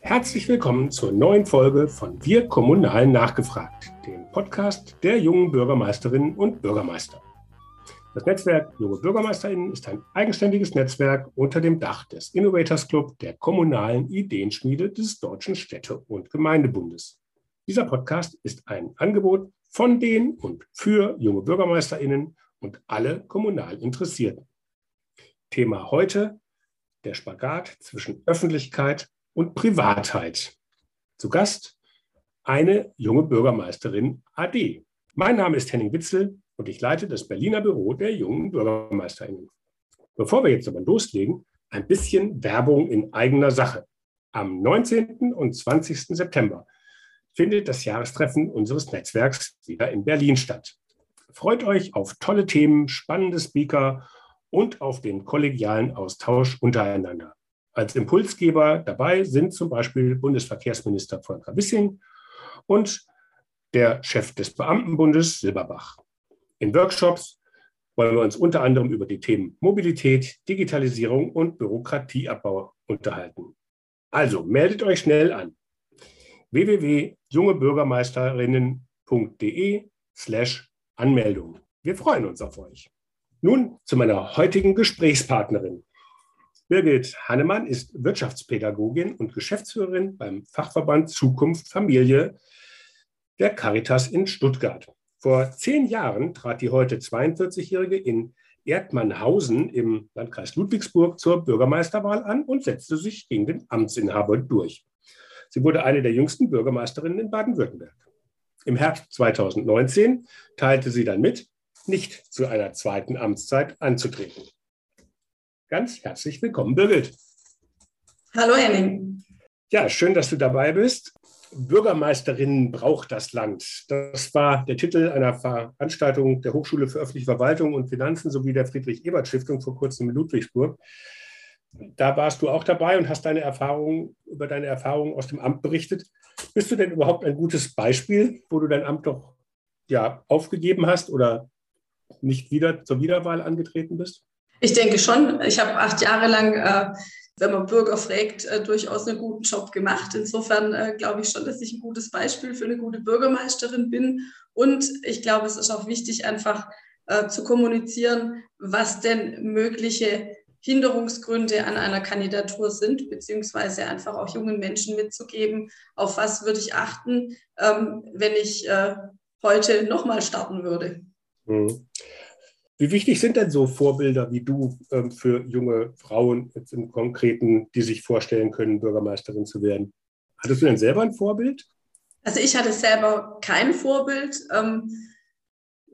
Herzlich willkommen zur neuen Folge von Wir Kommunal nachgefragt, dem Podcast der jungen Bürgermeisterinnen und Bürgermeister. Das Netzwerk Junge Bürgermeisterinnen ist ein eigenständiges Netzwerk unter dem Dach des Innovators Club der kommunalen Ideenschmiede des Deutschen Städte- und Gemeindebundes. Dieser Podcast ist ein Angebot von den und für junge Bürgermeisterinnen und alle kommunal Interessierten. Thema heute der Spagat zwischen Öffentlichkeit und Privatheit. Zu Gast eine junge Bürgermeisterin AD. Mein Name ist Henning Witzel und ich leite das Berliner Büro der jungen Bürgermeisterinnen. Bevor wir jetzt aber loslegen, ein bisschen Werbung in eigener Sache. Am 19. und 20. September findet das Jahrestreffen unseres Netzwerks wieder in Berlin statt. Freut euch auf tolle Themen, spannende Speaker und auf den kollegialen Austausch untereinander. Als Impulsgeber dabei sind zum Beispiel Bundesverkehrsminister Volker Wissing und der Chef des Beamtenbundes Silberbach. In Workshops wollen wir uns unter anderem über die Themen Mobilität, Digitalisierung und Bürokratieabbau unterhalten. Also meldet euch schnell an www.jungebürgermeisterinnen.de slash Anmeldung. Wir freuen uns auf euch. Nun zu meiner heutigen Gesprächspartnerin. Birgit Hannemann ist Wirtschaftspädagogin und Geschäftsführerin beim Fachverband Zukunft Familie der Caritas in Stuttgart. Vor zehn Jahren trat die heute 42-Jährige in Erdmannhausen im Landkreis Ludwigsburg zur Bürgermeisterwahl an und setzte sich gegen den Amtsinhaber durch. Sie wurde eine der jüngsten Bürgermeisterinnen in Baden-Württemberg. Im Herbst 2019 teilte sie dann mit, nicht zu einer zweiten Amtszeit anzutreten. Ganz herzlich willkommen, Birgit. Hallo Henning. Ja, schön, dass du dabei bist. Bürgermeisterinnen braucht das Land. Das war der Titel einer Veranstaltung der Hochschule für öffentliche Verwaltung und Finanzen sowie der Friedrich-Ebert-Stiftung vor kurzem in Ludwigsburg. Da warst du auch dabei und hast deine Erfahrungen über deine Erfahrungen aus dem Amt berichtet. Bist du denn überhaupt ein gutes Beispiel, wo du dein Amt doch ja, aufgegeben hast oder nicht wieder zur Wiederwahl angetreten bist? Ich denke schon. Ich habe acht Jahre lang, äh, wenn man Bürger fragt, äh, durchaus einen guten Job gemacht. Insofern äh, glaube ich schon, dass ich ein gutes Beispiel für eine gute Bürgermeisterin bin. Und ich glaube, es ist auch wichtig, einfach äh, zu kommunizieren, was denn mögliche Hinderungsgründe an einer Kandidatur sind, beziehungsweise einfach auch jungen Menschen mitzugeben, auf was würde ich achten, ähm, wenn ich äh, heute nochmal starten würde. Mhm. Wie wichtig sind denn so Vorbilder wie du ähm, für junge Frauen jetzt im Konkreten, die sich vorstellen können, Bürgermeisterin zu werden? Hattest du denn selber ein Vorbild? Also ich hatte selber kein Vorbild. Ähm,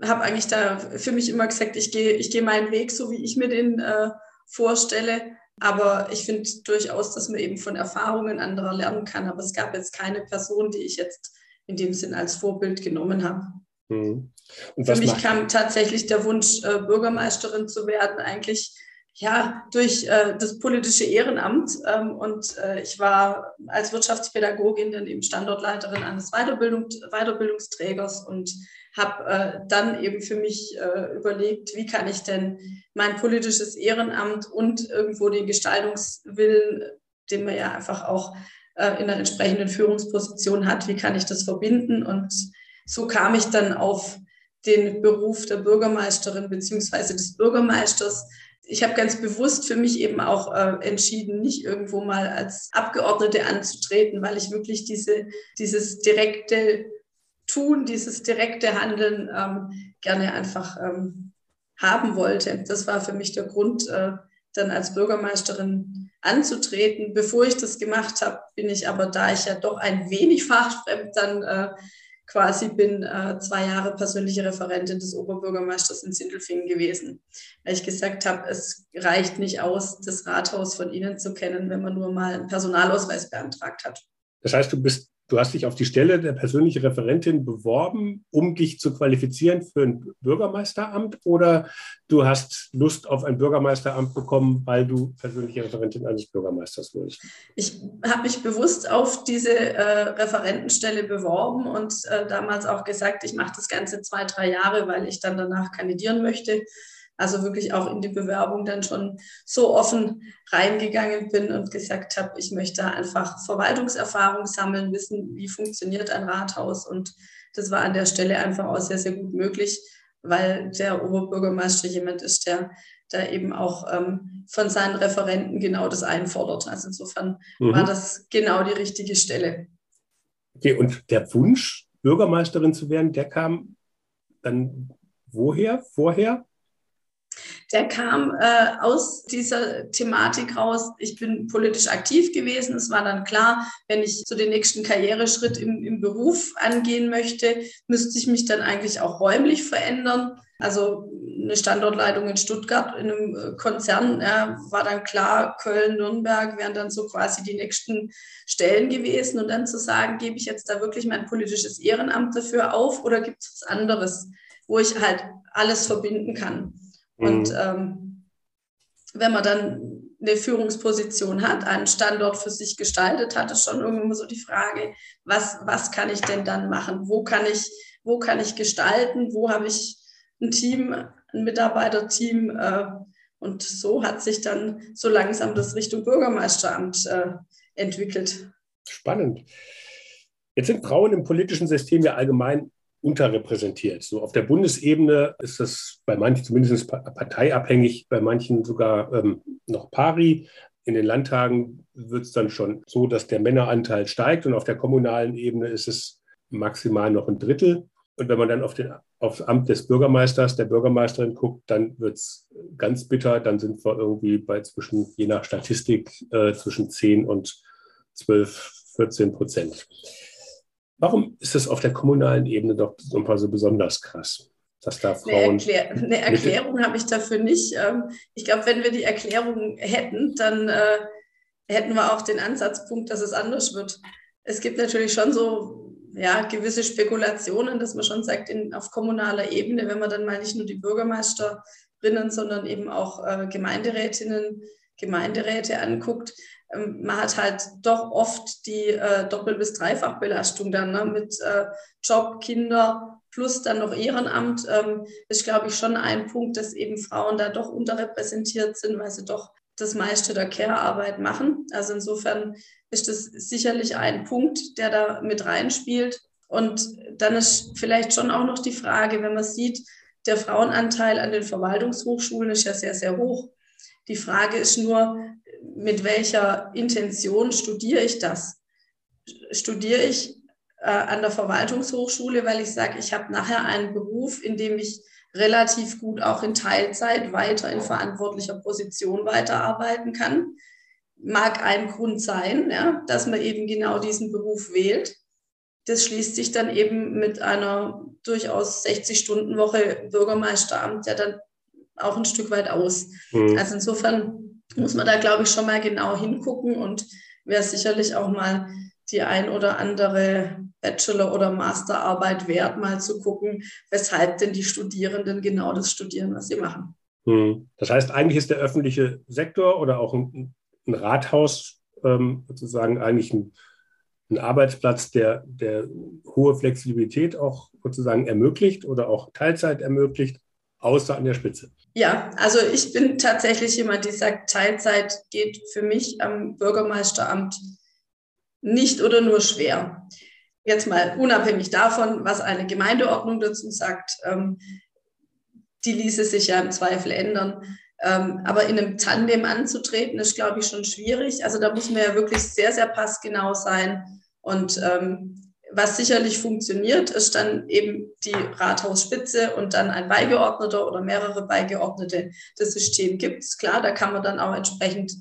habe eigentlich da für mich immer gesagt, ich gehe ich geh meinen Weg, so wie ich mir den äh, vorstelle. Aber ich finde durchaus, dass man eben von Erfahrungen anderer lernen kann. Aber es gab jetzt keine Person, die ich jetzt in dem Sinn als Vorbild genommen habe. Mhm. Für mich kam tatsächlich der Wunsch, äh, Bürgermeisterin zu werden, eigentlich ja durch äh, das politische Ehrenamt. Ähm, und äh, ich war als Wirtschaftspädagogin dann eben Standortleiterin eines Weiterbildung, Weiterbildungsträgers und habe äh, dann eben für mich äh, überlegt, wie kann ich denn mein politisches Ehrenamt und irgendwo den Gestaltungswillen, den man ja einfach auch äh, in einer entsprechenden Führungsposition hat, wie kann ich das verbinden und so kam ich dann auf den Beruf der Bürgermeisterin beziehungsweise des Bürgermeisters. Ich habe ganz bewusst für mich eben auch äh, entschieden, nicht irgendwo mal als Abgeordnete anzutreten, weil ich wirklich diese, dieses direkte Tun, dieses direkte Handeln ähm, gerne einfach ähm, haben wollte. Das war für mich der Grund, äh, dann als Bürgermeisterin anzutreten. Bevor ich das gemacht habe, bin ich aber, da ich ja doch ein wenig fachfremd dann äh, quasi bin äh, zwei Jahre persönliche Referentin des Oberbürgermeisters in Sindelfingen gewesen, weil ich gesagt habe, es reicht nicht aus, das Rathaus von Ihnen zu kennen, wenn man nur mal einen Personalausweis beantragt hat. Das heißt, du bist Du hast dich auf die Stelle der persönlichen Referentin beworben, um dich zu qualifizieren für ein Bürgermeisteramt oder du hast Lust auf ein Bürgermeisteramt bekommen, weil du persönliche Referentin eines Bürgermeisters wurdest? Ich habe mich bewusst auf diese äh, Referentenstelle beworben und äh, damals auch gesagt, ich mache das Ganze zwei, drei Jahre, weil ich dann danach kandidieren möchte. Also wirklich auch in die Bewerbung dann schon so offen reingegangen bin und gesagt habe, ich möchte einfach Verwaltungserfahrung sammeln, wissen, wie funktioniert ein Rathaus. Und das war an der Stelle einfach auch sehr, sehr gut möglich, weil der Oberbürgermeister jemand ist, der da eben auch ähm, von seinen Referenten genau das einfordert. Also insofern mhm. war das genau die richtige Stelle. Okay, und der Wunsch, Bürgermeisterin zu werden, der kam dann woher, vorher? Der kam äh, aus dieser Thematik raus. Ich bin politisch aktiv gewesen. Es war dann klar, wenn ich so den nächsten Karriereschritt im, im Beruf angehen möchte, müsste ich mich dann eigentlich auch räumlich verändern. Also eine Standortleitung in Stuttgart in einem äh, Konzern ja, war dann klar, Köln, Nürnberg wären dann so quasi die nächsten Stellen gewesen. Und dann zu sagen, gebe ich jetzt da wirklich mein politisches Ehrenamt dafür auf oder gibt es was anderes, wo ich halt alles verbinden kann. Mhm. Und ähm, wenn man dann eine Führungsposition hat, einen Standort für sich gestaltet hat, ist schon irgendwo so die Frage, was, was kann ich denn dann machen? Wo kann ich, wo kann ich gestalten? Wo habe ich ein Team, ein Mitarbeiterteam? Äh, und so hat sich dann so langsam das Richtung Bürgermeisteramt äh, entwickelt. Spannend. Jetzt sind Frauen im politischen System ja allgemein unterrepräsentiert. So auf der Bundesebene ist das bei manchen zumindest parteiabhängig, bei manchen sogar ähm, noch pari. In den Landtagen wird es dann schon so, dass der Männeranteil steigt und auf der kommunalen Ebene ist es maximal noch ein Drittel. Und wenn man dann auf den, aufs Amt des Bürgermeisters, der Bürgermeisterin guckt, dann wird es ganz bitter. Dann sind wir irgendwie bei zwischen, je nach Statistik, äh, zwischen 10 und 12, 14 Prozent. Warum ist es auf der kommunalen Ebene doch so besonders krass? Dass da Frauen eine, Erklär eine Erklärung habe ich dafür nicht. Ähm, ich glaube, wenn wir die Erklärung hätten, dann äh, hätten wir auch den Ansatzpunkt, dass es anders wird. Es gibt natürlich schon so ja, gewisse Spekulationen, dass man schon sagt, in, auf kommunaler Ebene, wenn man dann mal nicht nur die Bürgermeisterinnen, sondern eben auch äh, Gemeinderätinnen, Gemeinderäte anguckt, man hat halt doch oft die äh, Doppel- bis Dreifachbelastung dann ne? mit äh, Job, Kinder plus dann noch Ehrenamt. Ähm, ist, glaube ich, schon ein Punkt, dass eben Frauen da doch unterrepräsentiert sind, weil sie doch das meiste der Care-Arbeit machen. Also insofern ist das sicherlich ein Punkt, der da mit reinspielt. Und dann ist vielleicht schon auch noch die Frage, wenn man sieht, der Frauenanteil an den Verwaltungshochschulen ist ja sehr, sehr hoch. Die Frage ist nur, mit welcher Intention studiere ich das? Studiere ich äh, an der Verwaltungshochschule, weil ich sage, ich habe nachher einen Beruf, in dem ich relativ gut auch in Teilzeit weiter in verantwortlicher Position weiterarbeiten kann. Mag ein Grund sein, ja, dass man eben genau diesen Beruf wählt. Das schließt sich dann eben mit einer durchaus 60-Stunden-Woche Bürgermeisteramt ja dann auch ein Stück weit aus. Mhm. Also insofern muss man da, glaube ich, schon mal genau hingucken und wäre sicherlich auch mal die ein oder andere Bachelor- oder Masterarbeit wert, mal zu gucken, weshalb denn die Studierenden genau das studieren, was sie machen. Hm. Das heißt, eigentlich ist der öffentliche Sektor oder auch ein, ein Rathaus ähm, sozusagen eigentlich ein, ein Arbeitsplatz, der, der hohe Flexibilität auch sozusagen ermöglicht oder auch Teilzeit ermöglicht, außer an der Spitze. Ja, also ich bin tatsächlich jemand, die sagt, Teilzeit geht für mich am Bürgermeisteramt nicht oder nur schwer. Jetzt mal unabhängig davon, was eine Gemeindeordnung dazu sagt, ähm, die ließe sich ja im Zweifel ändern. Ähm, aber in einem Tandem anzutreten, ist, glaube ich, schon schwierig. Also da muss man ja wirklich sehr, sehr passgenau sein. Und ähm, was sicherlich funktioniert, ist dann eben die Rathausspitze und dann ein Beigeordneter oder mehrere Beigeordnete. Das System gibt es, klar, da kann man dann auch entsprechend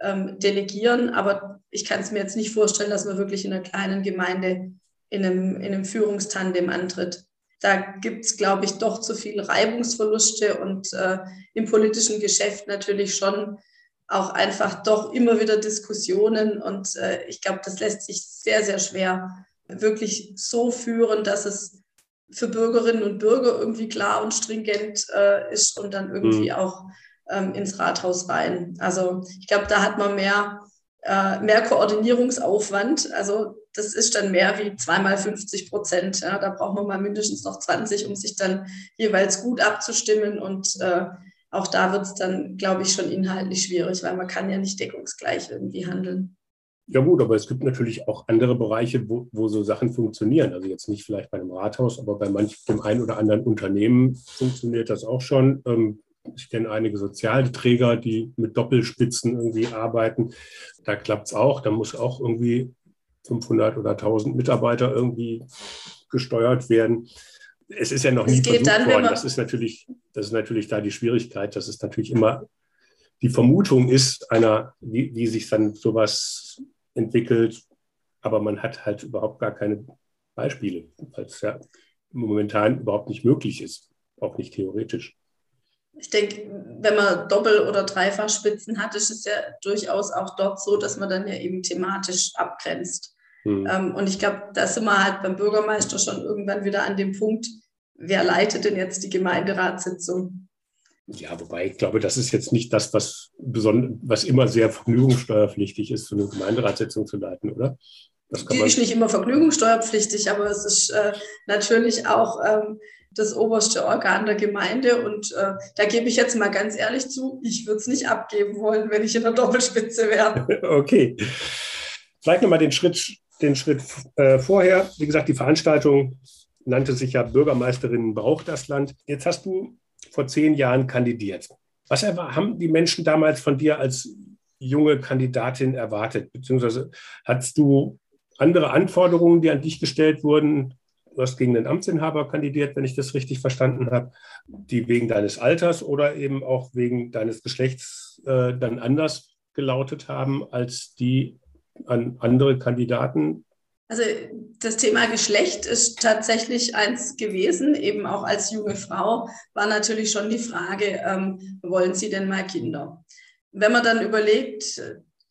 ähm, delegieren, aber ich kann es mir jetzt nicht vorstellen, dass man wirklich in einer kleinen Gemeinde in einem, in einem Führungstandem antritt. Da gibt es, glaube ich, doch zu viele Reibungsverluste und äh, im politischen Geschäft natürlich schon auch einfach doch immer wieder Diskussionen und äh, ich glaube, das lässt sich sehr, sehr schwer wirklich so führen, dass es für Bürgerinnen und Bürger irgendwie klar und stringent äh, ist und dann irgendwie mhm. auch ähm, ins Rathaus rein. Also ich glaube, da hat man mehr, äh, mehr Koordinierungsaufwand. Also das ist dann mehr wie zweimal 50 Prozent. Ja. Da braucht man mal mindestens noch 20, um sich dann jeweils gut abzustimmen und äh, auch da wird es dann, glaube ich, schon inhaltlich schwierig, weil man kann ja nicht deckungsgleich irgendwie handeln. Ja gut, aber es gibt natürlich auch andere Bereiche, wo, wo so Sachen funktionieren. Also jetzt nicht vielleicht bei einem Rathaus, aber bei manchem einen oder anderen Unternehmen funktioniert das auch schon. Ähm, ich kenne einige Sozialträger, die mit Doppelspitzen irgendwie arbeiten. Da klappt es auch. Da muss auch irgendwie 500 oder 1000 Mitarbeiter irgendwie gesteuert werden. Es ist ja noch nie versucht dann, worden. Das ist, natürlich, das ist natürlich da die Schwierigkeit, dass es natürlich immer die Vermutung ist, einer, wie, wie sich dann sowas entwickelt, aber man hat halt überhaupt gar keine Beispiele, weil es ja momentan überhaupt nicht möglich ist, auch nicht theoretisch. Ich denke, wenn man Doppel- oder Dreifachspitzen hat, ist es ja durchaus auch dort so, dass man dann ja eben thematisch abgrenzt. Hm. Ähm, und ich glaube, da sind wir halt beim Bürgermeister schon irgendwann wieder an dem Punkt, wer leitet denn jetzt die Gemeinderatssitzung? Ja, wobei ich glaube, das ist jetzt nicht das, was, was immer sehr vergnügungssteuerpflichtig ist, so eine Gemeinderatssitzung zu leiten, oder? Das die ist nicht immer vergnügungssteuerpflichtig, aber es ist äh, natürlich auch ähm, das oberste Organ der Gemeinde. Und äh, da gebe ich jetzt mal ganz ehrlich zu, ich würde es nicht abgeben wollen, wenn ich in der Doppelspitze wäre. okay. Vielleicht nochmal den Schritt, den Schritt äh, vorher. Wie gesagt, die Veranstaltung nannte sich ja Bürgermeisterin braucht das Land. Jetzt hast du vor zehn Jahren kandidiert. Was haben die Menschen damals von dir als junge Kandidatin erwartet? Beziehungsweise hattest du andere Anforderungen, die an dich gestellt wurden? Du hast gegen den Amtsinhaber kandidiert, wenn ich das richtig verstanden habe, die wegen deines Alters oder eben auch wegen deines Geschlechts äh, dann anders gelautet haben als die an andere Kandidaten also das Thema Geschlecht ist tatsächlich eins gewesen, eben auch als junge Frau war natürlich schon die Frage, ähm, wollen Sie denn mal Kinder? Wenn man dann überlegt,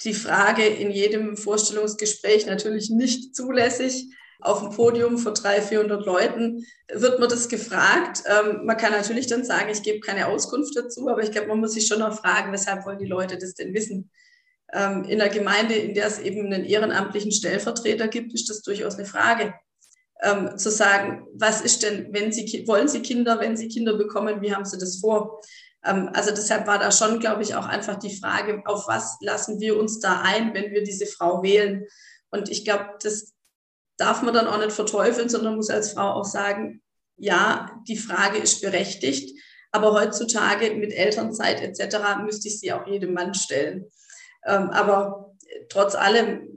die Frage in jedem Vorstellungsgespräch natürlich nicht zulässig, auf dem Podium vor 300, 400 Leuten wird man das gefragt. Ähm, man kann natürlich dann sagen, ich gebe keine Auskunft dazu, aber ich glaube, man muss sich schon noch fragen, weshalb wollen die Leute das denn wissen? Ähm, in der Gemeinde, in der es eben einen ehrenamtlichen Stellvertreter gibt, ist das durchaus eine Frage. Ähm, zu sagen, was ist denn, wenn Sie, wollen Sie Kinder, wenn Sie Kinder bekommen, wie haben Sie das vor? Ähm, also deshalb war da schon, glaube ich, auch einfach die Frage, auf was lassen wir uns da ein, wenn wir diese Frau wählen? Und ich glaube, das darf man dann auch nicht verteufeln, sondern muss als Frau auch sagen, ja, die Frage ist berechtigt, aber heutzutage mit Elternzeit etc. müsste ich sie auch jedem Mann stellen. Ähm, aber trotz allem,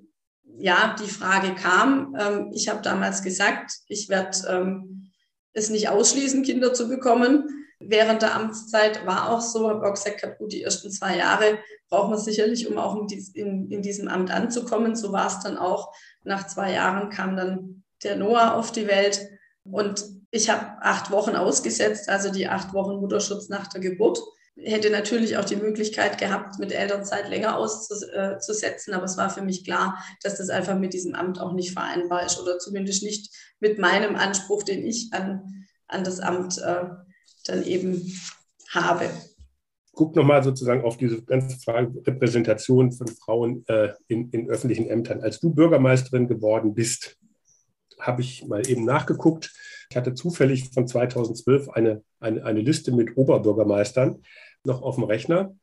ja, die Frage kam. Ähm, ich habe damals gesagt, ich werde ähm, es nicht ausschließen, Kinder zu bekommen. Während der Amtszeit war auch so, habe auch gesagt, gut, die ersten zwei Jahre braucht man sicherlich, um auch in, diesem Amt anzukommen. So war es dann auch. Nach zwei Jahren kam dann der Noah auf die Welt und ich habe acht Wochen ausgesetzt, also die acht Wochen Mutterschutz nach der Geburt hätte natürlich auch die Möglichkeit gehabt, mit Elternzeit länger auszusetzen, aber es war für mich klar, dass das einfach mit diesem Amt auch nicht vereinbar ist oder zumindest nicht mit meinem Anspruch, den ich an, an das Amt äh, dann eben habe. Guck nochmal sozusagen auf diese ganze Frage Repräsentation von Frauen äh, in, in öffentlichen Ämtern. Als du Bürgermeisterin geworden bist, habe ich mal eben nachgeguckt. Ich hatte zufällig von 2012 eine, eine, eine Liste mit Oberbürgermeistern noch auf dem Rechner.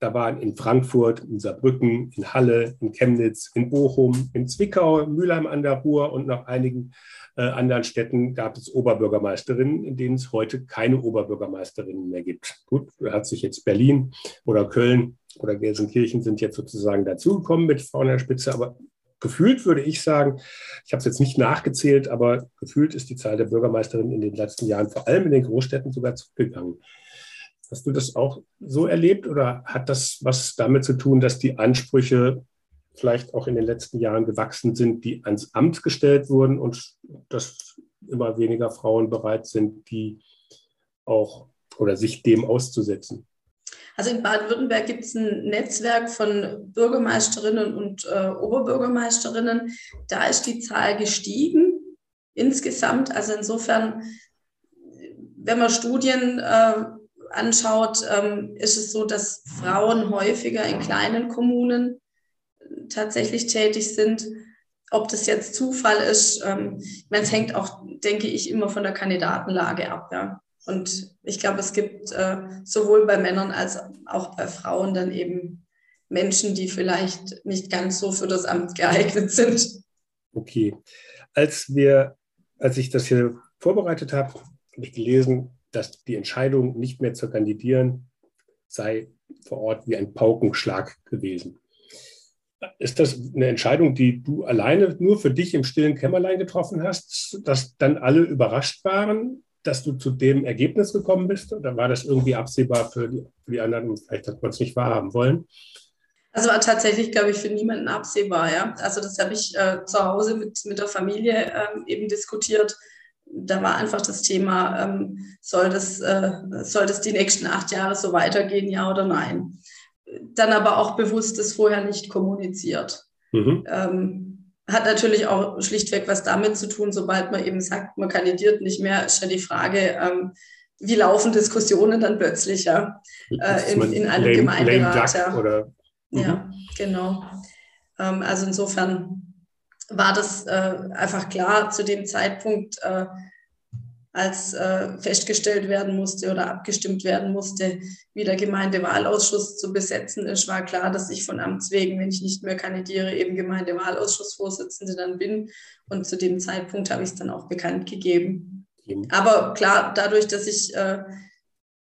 Da waren in Frankfurt, in Saarbrücken, in Halle, in Chemnitz, in Bochum, in Zwickau, Mülheim an der Ruhr und noch einigen äh, anderen Städten gab es Oberbürgermeisterinnen, in denen es heute keine Oberbürgermeisterinnen mehr gibt. Gut, da hat sich jetzt Berlin oder Köln oder Gelsenkirchen sind jetzt sozusagen dazugekommen mit Frauen an der Spitze, aber gefühlt würde ich sagen, ich habe es jetzt nicht nachgezählt, aber gefühlt ist die Zahl der Bürgermeisterinnen in den letzten Jahren vor allem in den Großstädten sogar zurückgegangen. Hast du das auch so erlebt oder hat das was damit zu tun, dass die Ansprüche vielleicht auch in den letzten Jahren gewachsen sind, die ans Amt gestellt wurden und dass immer weniger Frauen bereit sind, die auch oder sich dem auszusetzen? Also in Baden-Württemberg gibt es ein Netzwerk von Bürgermeisterinnen und äh, Oberbürgermeisterinnen. Da ist die Zahl gestiegen insgesamt. Also insofern, wenn man Studien äh, anschaut, ähm, ist es so, dass Frauen häufiger in kleinen Kommunen tatsächlich tätig sind. Ob das jetzt Zufall ist, ähm, es hängt auch, denke ich, immer von der Kandidatenlage ab. Ja. Und ich glaube, es gibt äh, sowohl bei Männern als auch bei Frauen dann eben Menschen, die vielleicht nicht ganz so für das Amt geeignet sind. Okay. Als wir, als ich das hier vorbereitet habe, habe ich gelesen, dass die Entscheidung, nicht mehr zu kandidieren, sei vor Ort wie ein Paukenschlag gewesen. Ist das eine Entscheidung, die du alleine nur für dich im stillen Kämmerlein getroffen hast, dass dann alle überrascht waren, dass du zu dem Ergebnis gekommen bist? Oder war das irgendwie absehbar für die, für die anderen vielleicht hat man es nicht wahrhaben wollen? Also war tatsächlich, glaube ich, für niemanden absehbar. Ja? Also das habe ich äh, zu Hause mit, mit der Familie ähm, eben diskutiert. Da war einfach das Thema, ähm, soll, das, äh, soll das die nächsten acht Jahre so weitergehen, ja oder nein? Dann aber auch bewusst das vorher nicht kommuniziert. Mhm. Ähm, hat natürlich auch schlichtweg was damit zu tun, sobald man eben sagt, man kandidiert nicht mehr, ist ja die Frage, ähm, wie laufen Diskussionen dann plötzlich ja, äh, in, in, einem lame, Gemeinderat. Lame ja. Mhm. Ja, genau. Ähm, also insofern war das äh, einfach klar zu dem Zeitpunkt, äh, als äh, festgestellt werden musste oder abgestimmt werden musste, wie der Gemeindewahlausschuss zu besetzen ist, war klar, dass ich von Amts wegen, wenn ich nicht mehr kandidiere, eben Gemeindewahlausschussvorsitzende dann bin. Und zu dem Zeitpunkt habe ich es dann auch bekannt gegeben. Aber klar, dadurch, dass ich äh,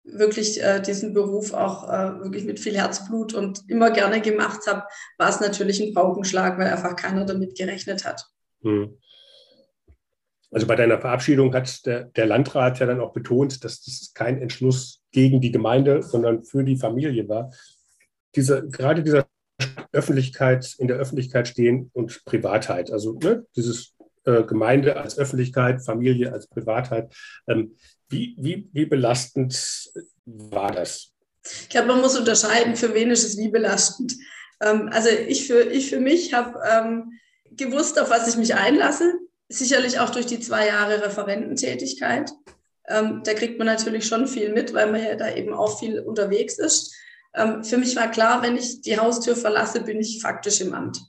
wirklich äh, diesen Beruf auch äh, wirklich mit viel Herzblut und immer gerne gemacht habe, war es natürlich ein Paukenschlag, weil einfach keiner damit gerechnet hat. Hm. Also bei deiner Verabschiedung hat der, der, Landrat ja dann auch betont, dass das kein Entschluss gegen die Gemeinde, sondern für die Familie war. Diese, gerade dieser Öffentlichkeit, in der Öffentlichkeit stehen und Privatheit, also ne, dieses äh, Gemeinde als Öffentlichkeit, Familie als Privatheit. Ähm, wie, wie, wie belastend war das? Ich glaube, man muss unterscheiden, für wen ist es wie belastend. Ähm, also ich für, ich für mich habe ähm, gewusst, auf was ich mich einlasse. Sicherlich auch durch die zwei Jahre Referententätigkeit. Ähm, da kriegt man natürlich schon viel mit, weil man ja da eben auch viel unterwegs ist. Ähm, für mich war klar, wenn ich die Haustür verlasse, bin ich faktisch im Amt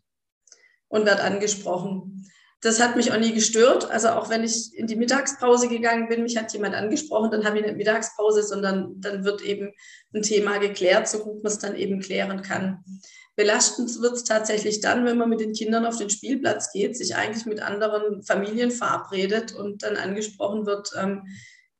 und werde angesprochen. Das hat mich auch nie gestört. Also auch wenn ich in die Mittagspause gegangen bin, mich hat jemand angesprochen, dann habe ich nicht Mittagspause, sondern dann wird eben ein Thema geklärt, so gut man es dann eben klären kann. Belastend wird es tatsächlich dann, wenn man mit den Kindern auf den Spielplatz geht, sich eigentlich mit anderen Familien verabredet und dann angesprochen wird, ähm,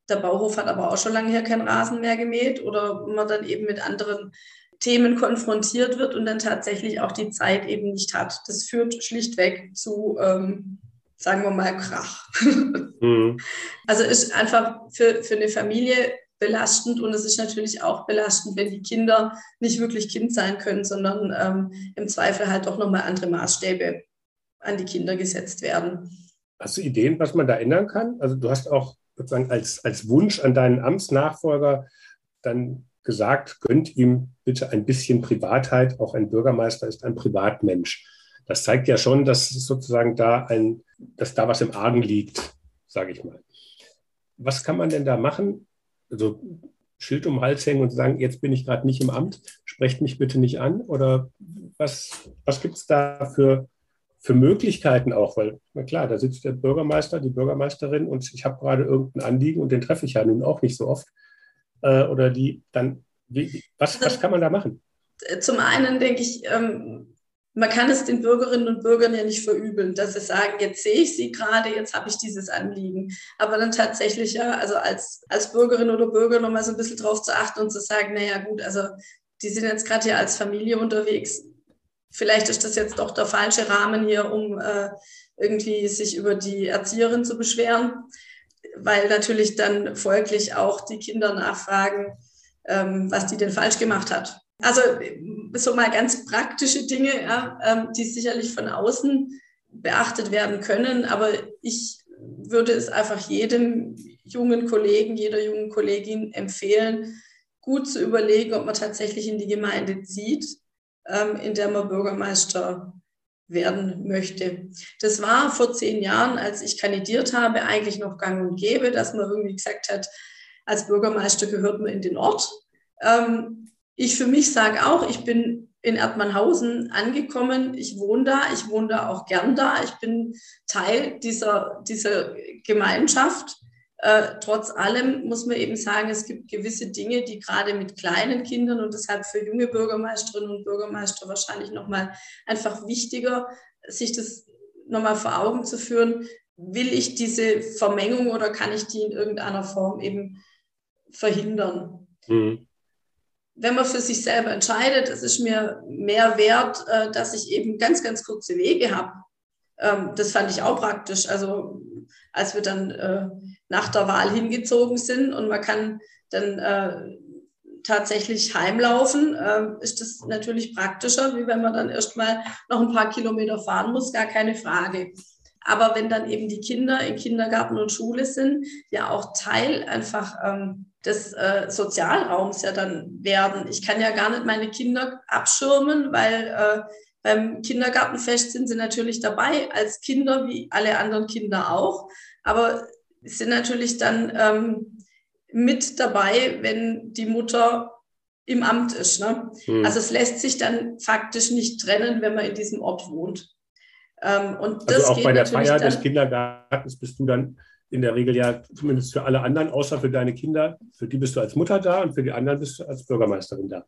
der Bauhof hat aber auch schon lange her keinen Rasen mehr gemäht oder man dann eben mit anderen Themen konfrontiert wird und dann tatsächlich auch die Zeit eben nicht hat. Das führt schlichtweg zu, ähm, sagen wir mal, Krach. Mhm. Also ist einfach für, für eine Familie belastend und es ist natürlich auch belastend, wenn die Kinder nicht wirklich Kind sein können, sondern ähm, im Zweifel halt doch nochmal andere Maßstäbe an die Kinder gesetzt werden. Hast du Ideen, was man da ändern kann? Also du hast auch sozusagen als, als Wunsch an deinen Amtsnachfolger dann gesagt, gönnt ihm bitte ein bisschen Privatheit. Auch ein Bürgermeister ist ein Privatmensch. Das zeigt ja schon, dass sozusagen da ein, dass da was im Argen liegt, sage ich mal. Was kann man denn da machen? Also Schild um den Hals hängen und sagen, jetzt bin ich gerade nicht im Amt, sprecht mich bitte nicht an? Oder was, was gibt es da für, für Möglichkeiten auch? Weil, na klar, da sitzt der Bürgermeister, die Bürgermeisterin und ich habe gerade irgendein Anliegen und den treffe ich ja nun auch nicht so oft äh, oder die dann, wie, was, was kann man da machen? Zum einen denke ich, ähm, man kann es den Bürgerinnen und Bürgern ja nicht verübeln, dass sie sagen, jetzt sehe ich sie gerade, jetzt habe ich dieses Anliegen. Aber dann tatsächlich ja, also als, als Bürgerin oder Bürger nochmal so ein bisschen drauf zu achten und zu sagen, naja gut, also die sind jetzt gerade hier als Familie unterwegs. Vielleicht ist das jetzt doch der falsche Rahmen hier, um äh, irgendwie sich über die Erzieherin zu beschweren weil natürlich dann folglich auch die Kinder nachfragen, ähm, was die denn falsch gemacht hat. Also so mal ganz praktische Dinge, ja, ähm, die sicherlich von außen beachtet werden können, aber ich würde es einfach jedem jungen Kollegen, jeder jungen Kollegin empfehlen, gut zu überlegen, ob man tatsächlich in die Gemeinde zieht, ähm, in der man Bürgermeister werden möchte. Das war vor zehn Jahren, als ich kandidiert habe, eigentlich noch gang und gäbe, dass man irgendwie gesagt hat, als Bürgermeister gehört man in den Ort. Ähm, ich für mich sage auch, ich bin in Erdmannhausen angekommen. Ich wohne da, ich wohne da auch gern da. Ich bin Teil dieser, dieser Gemeinschaft. Äh, trotz allem muss man eben sagen, es gibt gewisse Dinge, die gerade mit kleinen Kindern und deshalb für junge Bürgermeisterinnen und Bürgermeister wahrscheinlich nochmal einfach wichtiger, sich das nochmal vor Augen zu führen. Will ich diese Vermengung oder kann ich die in irgendeiner Form eben verhindern? Mhm. Wenn man für sich selber entscheidet, es ist mir mehr wert, äh, dass ich eben ganz, ganz kurze Wege habe. Ähm, das fand ich auch praktisch. Also als wir dann äh, nach der Wahl hingezogen sind und man kann dann äh, tatsächlich heimlaufen, äh, ist das natürlich praktischer, wie wenn man dann erstmal noch ein paar Kilometer fahren muss, gar keine Frage. Aber wenn dann eben die Kinder in Kindergarten und Schule sind, ja auch Teil einfach ähm, des äh, Sozialraums ja dann werden. Ich kann ja gar nicht meine Kinder abschirmen, weil äh, beim Kindergartenfest sind sie natürlich dabei, als Kinder wie alle anderen Kinder auch. Aber sind natürlich dann ähm, mit dabei, wenn die Mutter im Amt ist. Ne? Hm. Also es lässt sich dann faktisch nicht trennen, wenn man in diesem Ort wohnt. Ähm, und also auch bei der Feier des Kindergartens bist du dann in der Regel ja zumindest für alle anderen, außer für deine Kinder, für die bist du als Mutter da und für die anderen bist du als Bürgermeisterin da.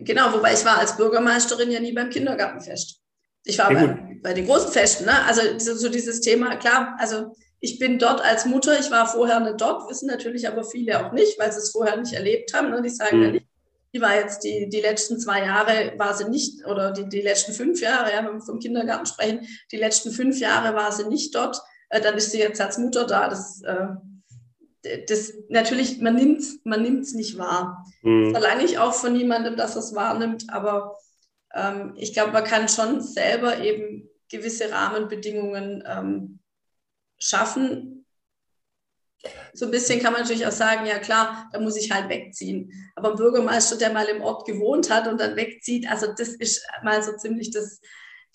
Genau, wobei ich war als Bürgermeisterin ja nie beim Kindergartenfest. Ich war bei, bei, den großen Festen. Ne? Also so dieses Thema, klar, also ich bin dort als Mutter, ich war vorher nicht dort, wissen natürlich aber viele auch nicht, weil sie es vorher nicht erlebt haben. Ne? Die sagen mhm. ja nicht, die war jetzt die, die letzten zwei Jahre, war sie nicht, oder die, die letzten fünf Jahre, ja, wenn wir vom Kindergarten sprechen, die letzten fünf Jahre war sie nicht dort, äh, dann ist sie jetzt als Mutter da. Das, äh, das natürlich, man nimmt es man nimmt's nicht wahr. Mhm. Verlange ich auch von niemandem, dass er es wahrnimmt, aber ähm, ich glaube, man kann schon selber eben gewisse Rahmenbedingungen ähm, schaffen. So ein bisschen kann man natürlich auch sagen, ja klar, da muss ich halt wegziehen. Aber ein Bürgermeister, der mal im Ort gewohnt hat und dann wegzieht, also das ist mal so ziemlich das,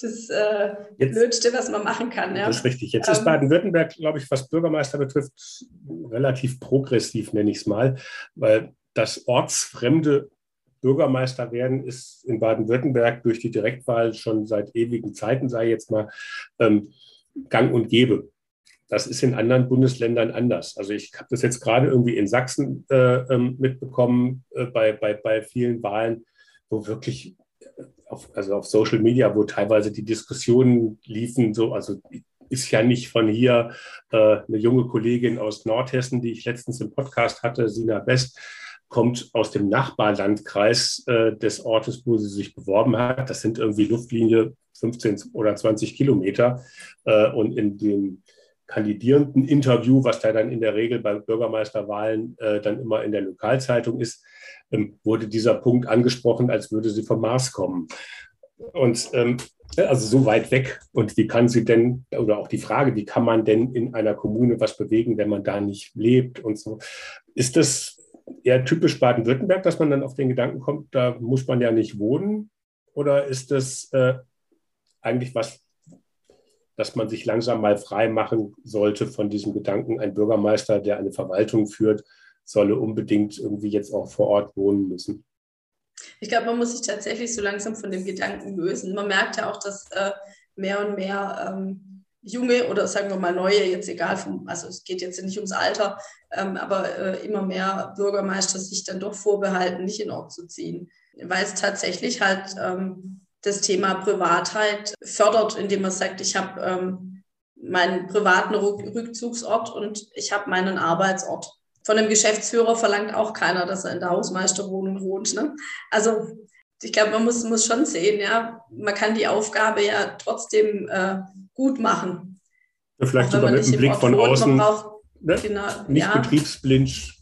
das äh, Jetzt, Blödste, was man machen kann. Ja. Das ist richtig. Jetzt ähm, ist Baden-Württemberg, glaube ich, was Bürgermeister betrifft, relativ progressiv, nenne ich es mal, weil das ortsfremde Bürgermeister werden ist in Baden-Württemberg durch die Direktwahl schon seit ewigen Zeiten, sei jetzt mal, ähm, gang und gäbe. Das ist in anderen Bundesländern anders. Also ich habe das jetzt gerade irgendwie in Sachsen äh, ähm, mitbekommen äh, bei, bei, bei vielen Wahlen, wo wirklich auf, also auf Social Media, wo teilweise die Diskussionen liefen, so, also ist ja nicht von hier äh, eine junge Kollegin aus Nordhessen, die ich letztens im Podcast hatte, Sina Best, kommt aus dem Nachbarlandkreis äh, des Ortes, wo sie sich beworben hat. Das sind irgendwie Luftlinie 15 oder 20 Kilometer. Äh, und in dem kandidierenden Interview, was da dann in der Regel bei Bürgermeisterwahlen äh, dann immer in der Lokalzeitung ist, ähm, wurde dieser Punkt angesprochen, als würde sie vom Mars kommen. Und ähm, also so weit weg. Und wie kann sie denn, oder auch die Frage, wie kann man denn in einer Kommune was bewegen, wenn man da nicht lebt und so. Ist das eher typisch Baden-Württemberg, dass man dann auf den Gedanken kommt, da muss man ja nicht wohnen? Oder ist das äh, eigentlich was, dass man sich langsam mal frei machen sollte von diesem Gedanken, ein Bürgermeister, der eine Verwaltung führt, solle unbedingt irgendwie jetzt auch vor Ort wohnen müssen. Ich glaube, man muss sich tatsächlich so langsam von dem Gedanken lösen. Man merkt ja auch, dass äh, mehr und mehr ähm, junge oder sagen wir mal neue, jetzt egal, vom, also es geht jetzt nicht ums Alter, ähm, aber äh, immer mehr Bürgermeister sich dann doch vorbehalten, nicht in Ort zu ziehen, weil es tatsächlich halt ähm, das Thema Privatheit fördert, indem man sagt, ich habe ähm, meinen privaten Rückzugsort und ich habe meinen Arbeitsort. Von dem Geschäftsführer verlangt auch keiner, dass er in der Hausmeisterwohnung wohnt. Ne? Also ich glaube, man muss, muss schon sehen, ja, man kann die Aufgabe ja trotzdem äh, gut machen. Ja, vielleicht sogar mit einem Blick von außen, braucht, ne? genau, nicht ja. betriebsblind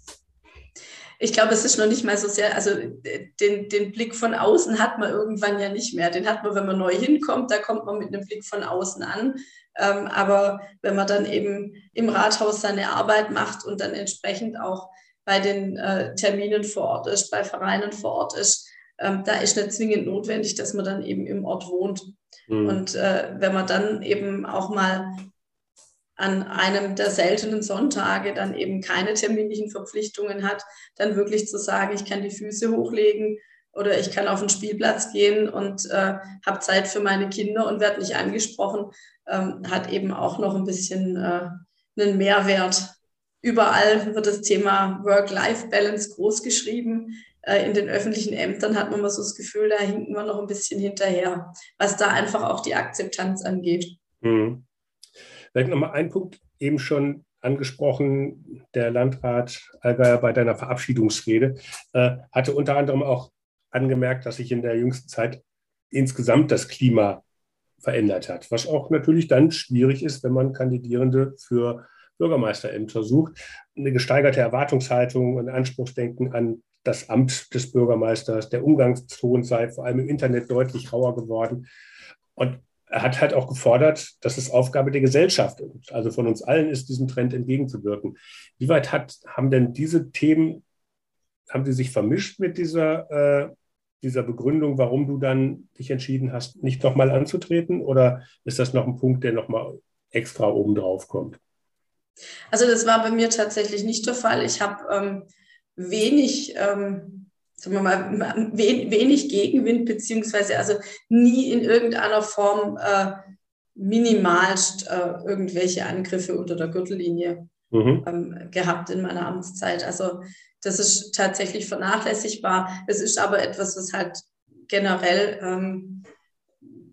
ich glaube, es ist noch nicht mal so sehr, also den, den Blick von außen hat man irgendwann ja nicht mehr. Den hat man, wenn man neu hinkommt, da kommt man mit einem Blick von außen an. Ähm, aber wenn man dann eben im Rathaus seine Arbeit macht und dann entsprechend auch bei den äh, Terminen vor Ort ist, bei Vereinen vor Ort ist, ähm, da ist nicht zwingend notwendig, dass man dann eben im Ort wohnt. Mhm. Und äh, wenn man dann eben auch mal an einem der seltenen Sonntage dann eben keine terminlichen Verpflichtungen hat, dann wirklich zu sagen, ich kann die Füße hochlegen oder ich kann auf den Spielplatz gehen und äh, habe Zeit für meine Kinder und werde nicht angesprochen, ähm, hat eben auch noch ein bisschen äh, einen Mehrwert Überall wird das Thema Work-Life-Balance groß geschrieben. Äh, in den öffentlichen Ämtern hat man mal so das Gefühl, da hinken wir noch ein bisschen hinterher, was da einfach auch die Akzeptanz angeht. Hm. Vielleicht nochmal ein Punkt, eben schon angesprochen, der Landrat Allgeier bei deiner Verabschiedungsrede äh, hatte unter anderem auch angemerkt, dass sich in der jüngsten Zeit insgesamt das Klima verändert hat, was auch natürlich dann schwierig ist, wenn man Kandidierende für Bürgermeisterämter sucht. Eine gesteigerte Erwartungshaltung und Anspruchsdenken an das Amt des Bürgermeisters, der Umgangston sei vor allem im Internet deutlich rauer geworden. Und er hat halt auch gefordert, dass es Aufgabe der Gesellschaft ist, also von uns allen ist, diesem Trend entgegenzuwirken. Wie weit hat, haben denn diese Themen, haben sie sich vermischt mit dieser, äh, dieser Begründung, warum du dann dich entschieden hast, nicht nochmal anzutreten? Oder ist das noch ein Punkt, der nochmal extra oben drauf kommt? Also das war bei mir tatsächlich nicht der Fall. Ich habe ähm, wenig, ähm, sagen wir mal, wenig Gegenwind, beziehungsweise also nie in irgendeiner Form äh, minimalst äh, irgendwelche Angriffe unter der Gürtellinie mhm. ähm, gehabt in meiner Amtszeit. Also das ist tatsächlich vernachlässigbar. Es ist aber etwas, was halt generell ähm,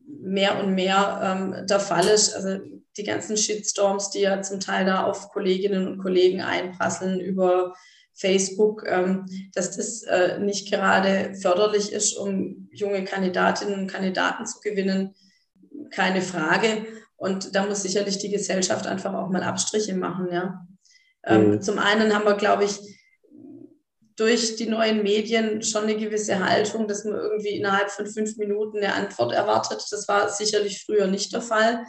mehr und mehr ähm, der Fall ist. Also die ganzen Shitstorms, die ja zum Teil da auf Kolleginnen und Kollegen einprasseln über Facebook, ähm, dass das äh, nicht gerade förderlich ist, um junge Kandidatinnen und Kandidaten zu gewinnen, keine Frage. Und da muss sicherlich die Gesellschaft einfach auch mal Abstriche machen. Ja. Ähm, mhm. Zum einen haben wir, glaube ich, durch die neuen Medien schon eine gewisse Haltung, dass man irgendwie innerhalb von fünf Minuten eine Antwort erwartet. Das war sicherlich früher nicht der Fall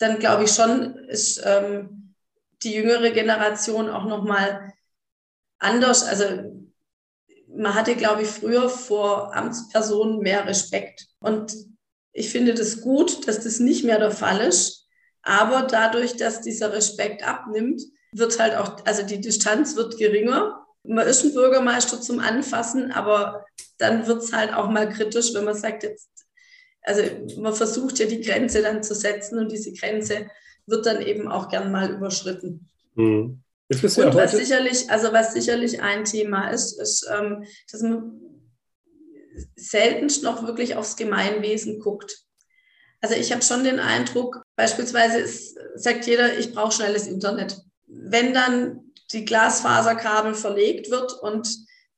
dann glaube ich schon, ist ähm, die jüngere Generation auch nochmal anders. Also man hatte, glaube ich, früher vor Amtspersonen mehr Respekt. Und ich finde das gut, dass das nicht mehr der Fall ist. Aber dadurch, dass dieser Respekt abnimmt, wird halt auch, also die Distanz wird geringer. Man ist ein Bürgermeister zum Anfassen, aber dann wird es halt auch mal kritisch, wenn man sagt, jetzt also man versucht ja die Grenze dann zu setzen und diese Grenze wird dann eben auch gern mal überschritten. Mhm. Und was sicherlich, also was sicherlich ein Thema ist, ist, ähm, dass man seltenst noch wirklich aufs Gemeinwesen guckt. Also ich habe schon den Eindruck, beispielsweise ist, sagt jeder, ich brauche schnelles Internet. Wenn dann die Glasfaserkabel verlegt wird und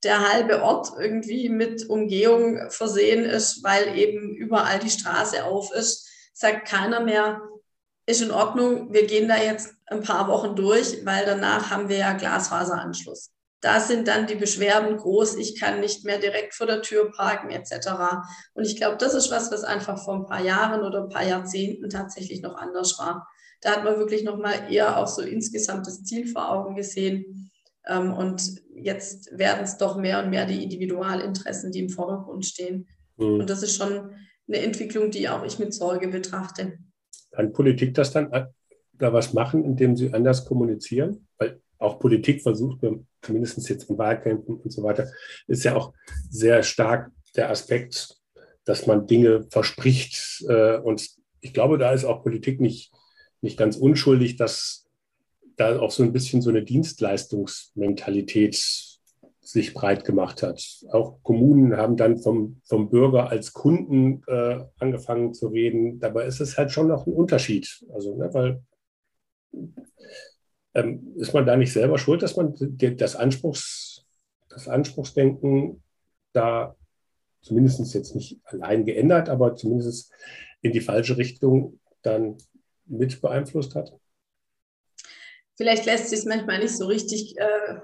der halbe Ort irgendwie mit Umgehung versehen ist, weil eben überall die Straße auf ist, sagt keiner mehr, ist in Ordnung, wir gehen da jetzt ein paar Wochen durch, weil danach haben wir ja Glasfaseranschluss. Da sind dann die Beschwerden groß, ich kann nicht mehr direkt vor der Tür parken etc. Und ich glaube, das ist was, was einfach vor ein paar Jahren oder ein paar Jahrzehnten tatsächlich noch anders war. Da hat man wirklich nochmal eher auch so insgesamt das Ziel vor Augen gesehen ähm, und jetzt werden es doch mehr und mehr die Individualinteressen, die im Vordergrund stehen. Mhm. Und das ist schon eine Entwicklung, die auch ich mit Sorge betrachte. Kann Politik das dann da was machen, indem sie anders kommunizieren? Weil auch Politik versucht, zumindest jetzt in Wahlkämpfen und so weiter, ist ja auch sehr stark der Aspekt, dass man Dinge verspricht. Äh, und ich glaube, da ist auch Politik nicht, nicht ganz unschuldig, dass da auch so ein bisschen so eine Dienstleistungsmentalität sich breit gemacht hat. Auch Kommunen haben dann vom, vom Bürger als Kunden äh, angefangen zu reden. Dabei ist es halt schon noch ein Unterschied. Also, ne, weil ähm, ist man da nicht selber schuld, dass man das, Anspruchs, das Anspruchsdenken da zumindest jetzt nicht allein geändert, aber zumindest in die falsche Richtung dann mit beeinflusst hat? Vielleicht lässt sich es manchmal nicht so richtig äh,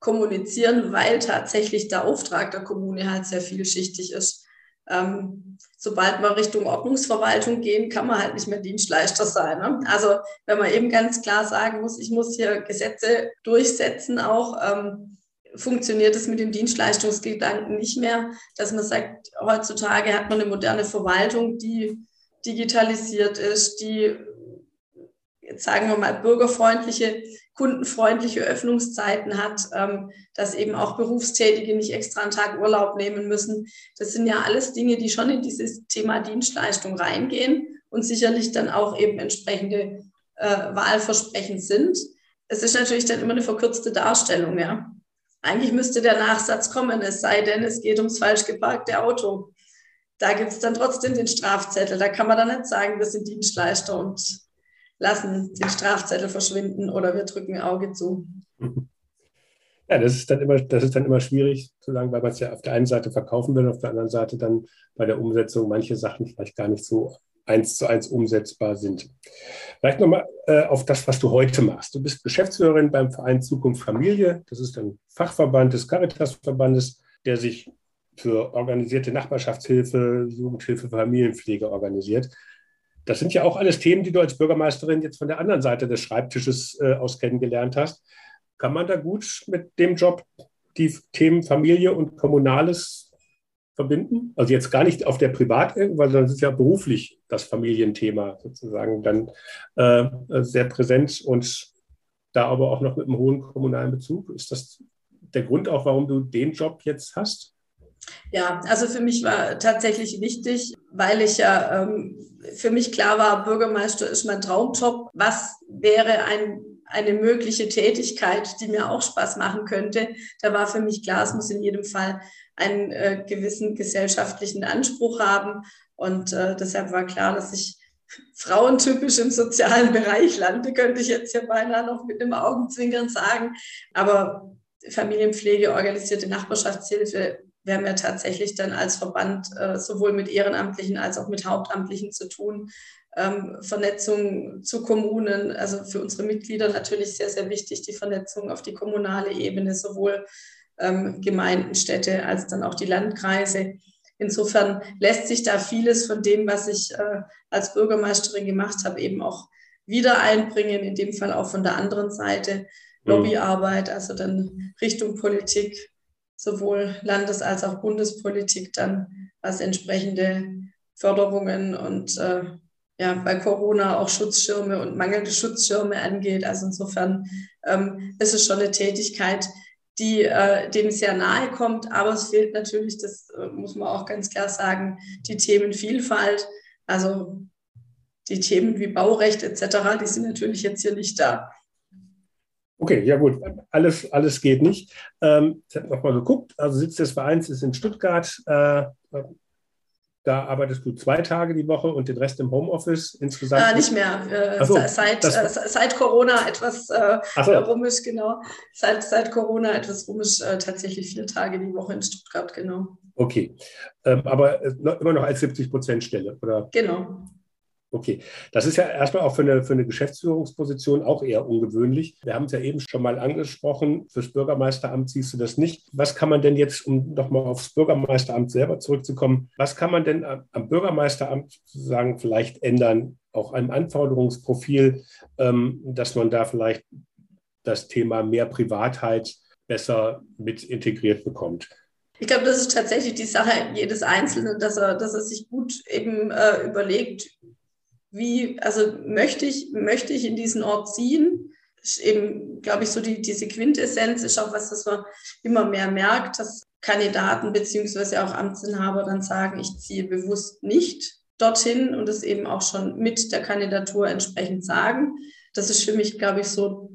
kommunizieren, weil tatsächlich der Auftrag der Kommune halt sehr vielschichtig ist. Ähm, sobald wir Richtung Ordnungsverwaltung gehen, kann man halt nicht mehr Dienstleister sein. Ne? Also wenn man eben ganz klar sagen muss, ich muss hier Gesetze durchsetzen, auch ähm, funktioniert es mit dem Dienstleistungsgedanken nicht mehr, dass man sagt, heutzutage hat man eine moderne Verwaltung, die digitalisiert ist, die sagen wir mal, bürgerfreundliche, kundenfreundliche Öffnungszeiten hat, ähm, dass eben auch Berufstätige nicht extra einen Tag Urlaub nehmen müssen. Das sind ja alles Dinge, die schon in dieses Thema Dienstleistung reingehen und sicherlich dann auch eben entsprechende äh, Wahlversprechen sind. es ist natürlich dann immer eine verkürzte Darstellung, ja. Eigentlich müsste der Nachsatz kommen, es sei denn, es geht ums falsch geparkte Auto. Da gibt es dann trotzdem den Strafzettel. Da kann man dann nicht sagen, wir sind Dienstleister und lassen den Strafzettel verschwinden oder wir drücken Auge zu. Ja, das ist dann immer, das ist dann immer schwierig zu sagen, weil man es ja auf der einen Seite verkaufen will, auf der anderen Seite dann bei der Umsetzung manche Sachen vielleicht gar nicht so eins zu eins umsetzbar sind. Vielleicht nochmal äh, auf das, was du heute machst. Du bist Geschäftsführerin beim Verein Zukunft Familie. Das ist ein Fachverband des Caritas-Verbandes, der sich für organisierte Nachbarschaftshilfe, Jugendhilfe, Familienpflege organisiert. Das sind ja auch alles Themen, die du als Bürgermeisterin jetzt von der anderen Seite des Schreibtisches äh, aus kennengelernt hast. Kann man da gut mit dem Job die Themen Familie und Kommunales verbinden? Also jetzt gar nicht auf der Privatebene, weil das ist ja beruflich das Familienthema sozusagen dann äh, sehr präsent und da aber auch noch mit einem hohen kommunalen Bezug. Ist das der Grund auch, warum du den Job jetzt hast? Ja, also für mich war tatsächlich wichtig, weil ich ja ähm, für mich klar war, Bürgermeister ist mein Traumjob. Was wäre ein, eine mögliche Tätigkeit, die mir auch Spaß machen könnte? Da war für mich klar, es muss in jedem Fall einen äh, gewissen gesellschaftlichen Anspruch haben. Und äh, deshalb war klar, dass ich frauentypisch im sozialen Bereich lande, könnte ich jetzt ja beinahe noch mit einem Augenzwinkern sagen. Aber Familienpflege, organisierte Nachbarschaftshilfe, wir haben ja tatsächlich dann als Verband äh, sowohl mit Ehrenamtlichen als auch mit Hauptamtlichen zu tun. Ähm, Vernetzung zu Kommunen, also für unsere Mitglieder natürlich sehr, sehr wichtig, die Vernetzung auf die kommunale Ebene, sowohl ähm, Gemeinden, Städte als dann auch die Landkreise. Insofern lässt sich da vieles von dem, was ich äh, als Bürgermeisterin gemacht habe, eben auch wieder einbringen, in dem Fall auch von der anderen Seite. Mhm. Lobbyarbeit, also dann Richtung Politik, sowohl Landes- als auch Bundespolitik dann, was entsprechende Förderungen und äh, ja, bei Corona auch Schutzschirme und mangelnde Schutzschirme angeht. Also insofern ähm, ist es schon eine Tätigkeit, die äh, dem sehr nahe kommt, aber es fehlt natürlich, das äh, muss man auch ganz klar sagen, die Themenvielfalt. Also die Themen wie Baurecht etc., die sind natürlich jetzt hier nicht da. Okay, ja gut, alles, alles geht nicht. Ähm, ich habe nochmal geguckt, also Sitz des Vereins ist in Stuttgart. Äh, da arbeitest du zwei Tage die Woche und den Rest im Homeoffice insgesamt? Äh, nicht mehr. Äh, so, seit, äh, seit Corona etwas äh, so. rumisch, genau. Seit, seit Corona etwas rumisch, äh, tatsächlich vier Tage die Woche in Stuttgart, genau. Okay. Ähm, aber äh, immer noch als 70 Prozent Stelle, oder? Genau. Okay, das ist ja erstmal auch für eine, für eine Geschäftsführungsposition auch eher ungewöhnlich. Wir haben es ja eben schon mal angesprochen, fürs Bürgermeisteramt siehst du das nicht. Was kann man denn jetzt, um nochmal aufs Bürgermeisteramt selber zurückzukommen, was kann man denn am Bürgermeisteramt sozusagen vielleicht ändern, auch am Anforderungsprofil, ähm, dass man da vielleicht das Thema mehr Privatheit besser mit integriert bekommt? Ich glaube, das ist tatsächlich die Sache jedes Einzelnen, dass er, dass er sich gut eben äh, überlegt, wie, also möchte ich, möchte ich in diesen Ort ziehen? Ist eben, glaube ich, so die, diese Quintessenz ist auch was, das man immer mehr merkt, dass Kandidaten beziehungsweise auch Amtsinhaber dann sagen, ich ziehe bewusst nicht dorthin und es eben auch schon mit der Kandidatur entsprechend sagen. Das ist für mich, glaube ich, so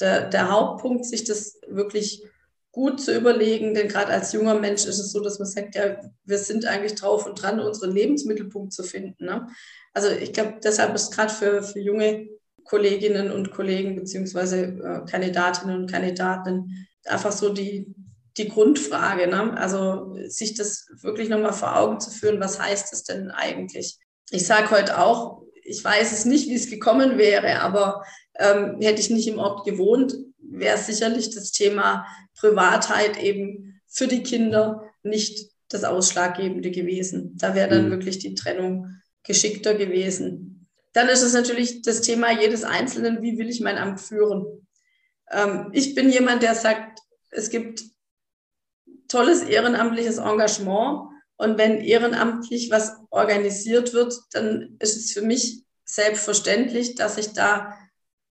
der, der Hauptpunkt, sich das wirklich gut zu überlegen, denn gerade als junger Mensch ist es so, dass man sagt, ja, wir sind eigentlich drauf und dran, unseren Lebensmittelpunkt zu finden. Ne? Also ich glaube, deshalb ist gerade für, für junge Kolleginnen und Kollegen beziehungsweise äh, Kandidatinnen und Kandidaten einfach so die, die Grundfrage. Ne? Also sich das wirklich nochmal vor Augen zu führen, was heißt es denn eigentlich? Ich sage heute auch, ich weiß es nicht, wie es gekommen wäre, aber ähm, hätte ich nicht im Ort gewohnt, wäre sicherlich das Thema Privatheit eben für die Kinder nicht das Ausschlaggebende gewesen. Da wäre dann mhm. wirklich die Trennung geschickter gewesen. Dann ist es natürlich das Thema jedes Einzelnen, wie will ich mein Amt führen? Ähm, ich bin jemand, der sagt, es gibt tolles ehrenamtliches Engagement und wenn ehrenamtlich was organisiert wird, dann ist es für mich selbstverständlich, dass ich da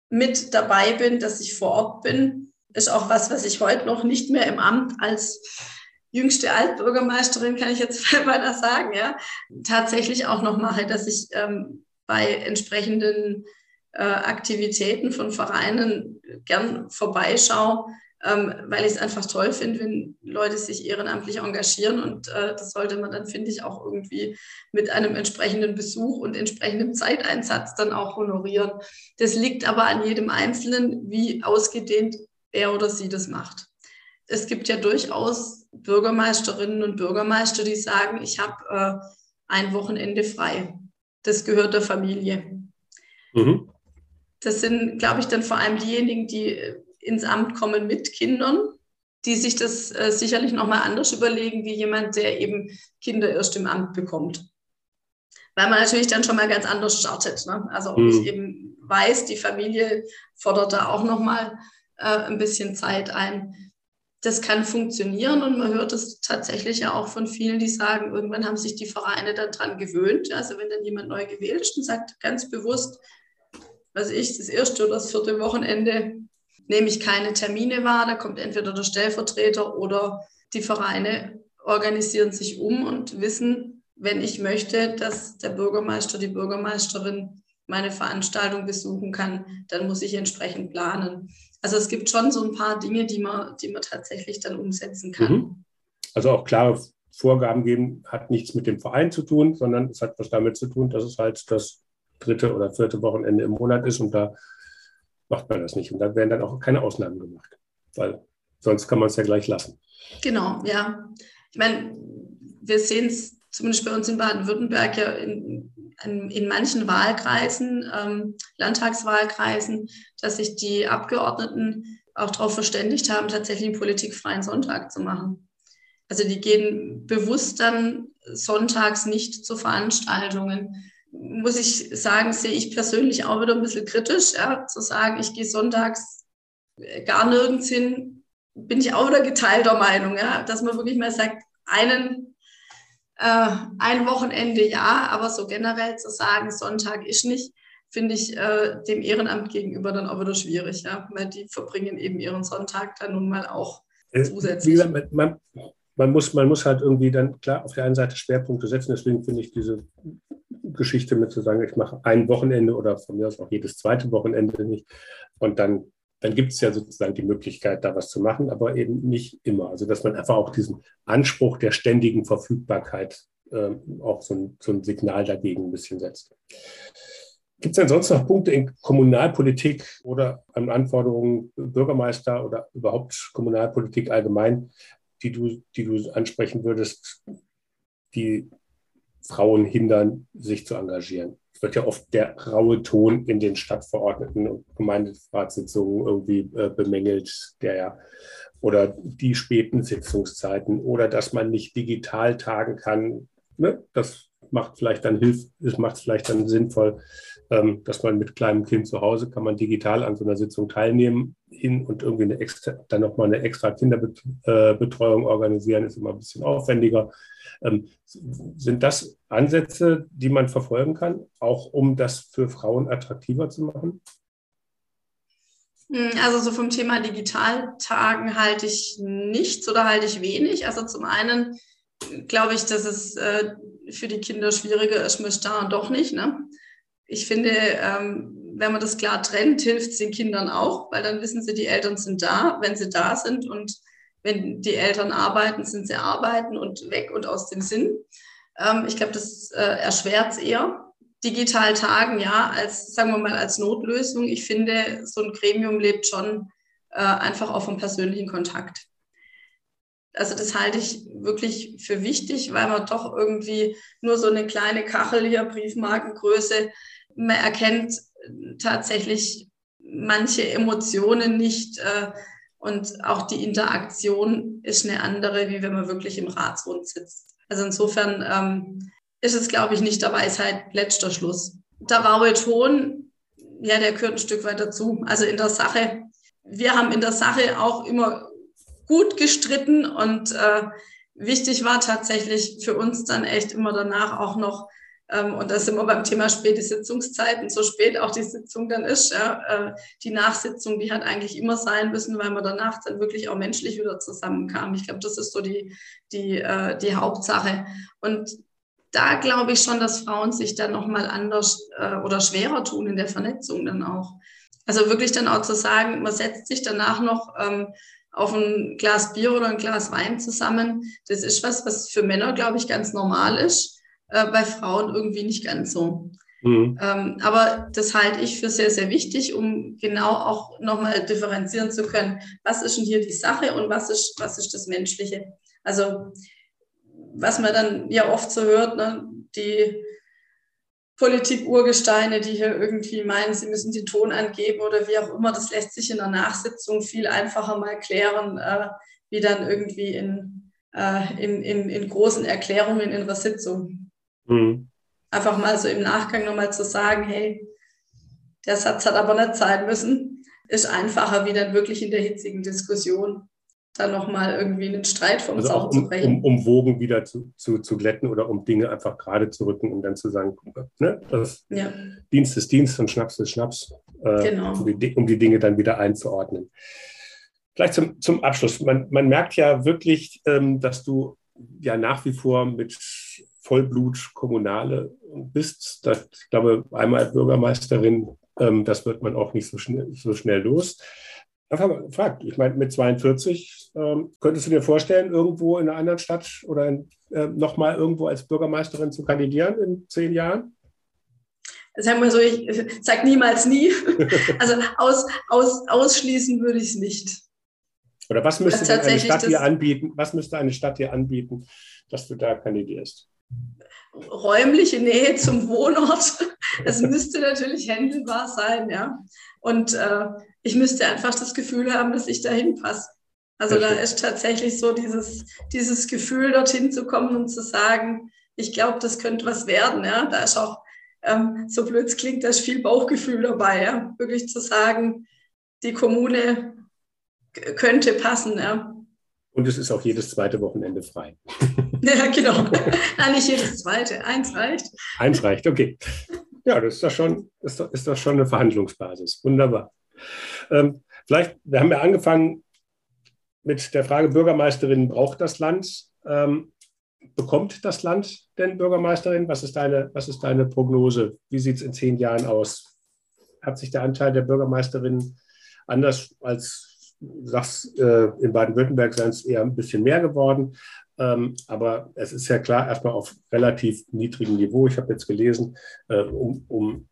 mit dabei bin, dass ich vor Ort bin. Ist auch was, was ich heute noch nicht mehr im Amt als jüngste Altbürgermeisterin, kann ich jetzt beinahe sagen, ja, tatsächlich auch noch mache, dass ich ähm, bei entsprechenden äh, Aktivitäten von Vereinen gern vorbeischaue, weil ich es einfach toll finde, wenn Leute sich ehrenamtlich engagieren. Und äh, das sollte man dann, finde ich, auch irgendwie mit einem entsprechenden Besuch und entsprechendem Zeiteinsatz dann auch honorieren. Das liegt aber an jedem Einzelnen, wie ausgedehnt er oder sie das macht. Es gibt ja durchaus Bürgermeisterinnen und Bürgermeister, die sagen, ich habe äh, ein Wochenende frei. Das gehört der Familie. Mhm. Das sind, glaube ich, dann vor allem diejenigen, die ins Amt kommen mit Kindern, die sich das äh, sicherlich nochmal anders überlegen, wie jemand, der eben Kinder erst im Amt bekommt. Weil man natürlich dann schon mal ganz anders startet. Ne? Also ob mhm. ich eben weiß, die Familie fordert da auch nochmal äh, ein bisschen Zeit ein. Das kann funktionieren und man hört es tatsächlich ja auch von vielen, die sagen, irgendwann haben sich die Vereine dann dran gewöhnt. Also wenn dann jemand neu gewählt ist und sagt ganz bewusst, was ich, das erste oder das vierte Wochenende nehme ich keine Termine wahr. Da kommt entweder der Stellvertreter oder die Vereine organisieren sich um und wissen, wenn ich möchte, dass der Bürgermeister, die Bürgermeisterin meine Veranstaltung besuchen kann, dann muss ich entsprechend planen. Also es gibt schon so ein paar Dinge, die man, die man tatsächlich dann umsetzen kann. Mhm. Also auch klare Vorgaben geben, hat nichts mit dem Verein zu tun, sondern es hat was damit zu tun, dass es halt das dritte oder vierte Wochenende im Monat ist und da macht man das nicht. Und da werden dann auch keine Ausnahmen gemacht, weil sonst kann man es ja gleich lassen. Genau, ja. Ich meine, wir sehen es zumindest bei uns in Baden-Württemberg ja in, in, in, manchen Wahlkreisen, ähm, Landtagswahlkreisen, dass sich die Abgeordneten auch darauf verständigt haben, tatsächlich einen politikfreien Sonntag zu machen. Also die gehen bewusst dann sonntags nicht zu Veranstaltungen muss ich sagen, sehe ich persönlich auch wieder ein bisschen kritisch, ja, zu sagen, ich gehe sonntags äh, gar nirgends hin, bin ich auch wieder geteilter Meinung, ja, dass man wirklich mal sagt, einen, äh, ein Wochenende ja, aber so generell zu sagen, Sonntag ist nicht, finde ich äh, dem Ehrenamt gegenüber dann auch wieder schwierig, ja, weil die verbringen eben ihren Sonntag dann nun mal auch äh, zusätzlich. Gesagt, man, man, muss, man muss halt irgendwie dann klar auf der einen Seite Schwerpunkte setzen, deswegen finde ich diese Geschichte mit zu sagen, ich mache ein Wochenende oder von mir aus auch jedes zweite Wochenende nicht. Und dann, dann gibt es ja sozusagen die Möglichkeit, da was zu machen, aber eben nicht immer. Also dass man einfach auch diesen Anspruch der ständigen Verfügbarkeit äh, auch so ein, so ein Signal dagegen ein bisschen setzt. Gibt es denn sonst noch Punkte in Kommunalpolitik oder an Anforderungen Bürgermeister oder überhaupt Kommunalpolitik allgemein, die du, die du ansprechen würdest, die Frauen hindern, sich zu engagieren. Es wird ja oft der raue Ton in den Stadtverordneten und Gemeinderatssitzungen irgendwie äh, bemängelt, der ja oder die späten Sitzungszeiten oder dass man nicht digital tagen kann. Ne? Das macht vielleicht dann hilft, es macht vielleicht dann sinnvoll, ähm, dass man mit kleinem Kind zu Hause kann man digital an so einer Sitzung teilnehmen hin und irgendwie eine extra, dann nochmal eine extra Kinderbetreuung äh, organisieren, ist immer ein bisschen aufwendiger. Ähm, sind das Ansätze, die man verfolgen kann, auch um das für Frauen attraktiver zu machen? Hm, also so vom Thema Digitaltagen halte ich nichts oder halte ich wenig. Also zum einen glaube ich, dass es äh, für die Kinder schwieriger ist, mit da und doch nicht. Ne? Ich finde, ähm, wenn man das klar trennt, hilft es den Kindern auch, weil dann wissen sie, die Eltern sind da, wenn sie da sind und wenn die Eltern arbeiten, sind sie arbeiten und weg und aus dem Sinn. Ähm, ich glaube, das äh, erschwert es eher. Digital tagen, ja, als, sagen wir mal, als Notlösung. Ich finde, so ein Gremium lebt schon äh, einfach auch vom persönlichen Kontakt. Also das halte ich wirklich für wichtig, weil man doch irgendwie nur so eine kleine Kachel hier, Briefmarkengröße, man erkennt tatsächlich manche Emotionen nicht. Äh, und auch die Interaktion ist eine andere, wie wenn man wirklich im Ratsrund sitzt. Also insofern ähm, ist es, glaube ich, nicht der Weisheit letzter Schluss. Der raue Ton, ja, der gehört ein Stück weit dazu. Also in der Sache, wir haben in der Sache auch immer gut gestritten und äh, wichtig war tatsächlich für uns dann echt immer danach auch noch ähm, und da sind wir beim Thema späte Sitzungszeiten, so spät auch die Sitzung dann ist. Ja, äh, die Nachsitzung, die hat eigentlich immer sein müssen, weil man danach dann wirklich auch menschlich wieder zusammenkam. Ich glaube, das ist so die, die, äh, die Hauptsache. Und da glaube ich schon, dass Frauen sich dann nochmal anders äh, oder schwerer tun in der Vernetzung dann auch. Also wirklich dann auch zu sagen, man setzt sich danach noch ähm, auf ein Glas Bier oder ein Glas Wein zusammen. Das ist was, was für Männer, glaube ich, ganz normal ist, äh, bei Frauen irgendwie nicht ganz so. Mhm. Ähm, aber das halte ich für sehr, sehr wichtig, um genau auch nochmal differenzieren zu können, was ist denn hier die Sache und was ist, was ist das Menschliche. Also was man dann ja oft so hört, ne, die Politik-Urgesteine, die hier irgendwie meinen, sie müssen den Ton angeben oder wie auch immer, das lässt sich in der Nachsitzung viel einfacher mal klären, äh, wie dann irgendwie in, äh, in, in, in, großen Erklärungen in der Sitzung. Mhm. Einfach mal so im Nachgang nochmal zu sagen, hey, der Satz hat aber nicht sein müssen, ist einfacher wie dann wirklich in der hitzigen Diskussion dann nochmal irgendwie einen Streit vom also Zaun um, zu brechen. Um, um Wogen wieder zu, zu, zu glätten oder um Dinge einfach gerade zu rücken, um dann zu sagen, ne, das ja. Dienst ist Dienst und Schnaps ist Schnaps, äh, genau. um, die, um die Dinge dann wieder einzuordnen. Vielleicht zum, zum Abschluss. Man, man merkt ja wirklich, ähm, dass du ja nach wie vor mit Vollblut Kommunale bist. Das, ich glaube, einmal Bürgermeisterin, ähm, das wird man auch nicht so schnell, so schnell los. Einfach mal gefragt. Ich meine, mit 42 ähm, könntest du dir vorstellen, irgendwo in einer anderen Stadt oder äh, nochmal irgendwo als Bürgermeisterin zu kandidieren in zehn Jahren? Sagen wir so, ich sage niemals nie. Also aus, aus, ausschließen würde ich es nicht. Oder was müsste eine Stadt dir anbieten? Was müsste eine Stadt dir anbieten, dass du da kandidierst? Räumliche Nähe zum Wohnort. Es müsste natürlich händelbar sein, ja. Und äh, ich müsste einfach das Gefühl haben, dass ich dahin passe. Also da ist tatsächlich so dieses, dieses Gefühl, dorthin zu kommen und zu sagen, ich glaube, das könnte was werden. Ja? Da ist auch, ähm, so blöd es klingt, da ist viel Bauchgefühl dabei. Ja? Wirklich zu sagen, die Kommune könnte passen. Ja? Und es ist auch jedes zweite Wochenende frei. Ja, genau. Nein, nicht jedes zweite. Eins reicht. Eins reicht, okay. Ja, das ist doch schon, ist doch, ist doch schon eine Verhandlungsbasis. Wunderbar. Ähm, vielleicht, wir haben ja angefangen mit der Frage, Bürgermeisterin, braucht das Land? Ähm, bekommt das Land denn Bürgermeisterin? Was ist deine, was ist deine Prognose? Wie sieht es in zehn Jahren aus? Hat sich der Anteil der Bürgermeisterin anders als sagst, äh, in Baden-Württemberg seien es eher ein bisschen mehr geworden. Ähm, aber es ist ja klar, erstmal auf relativ niedrigem Niveau. Ich habe jetzt gelesen, äh, um, um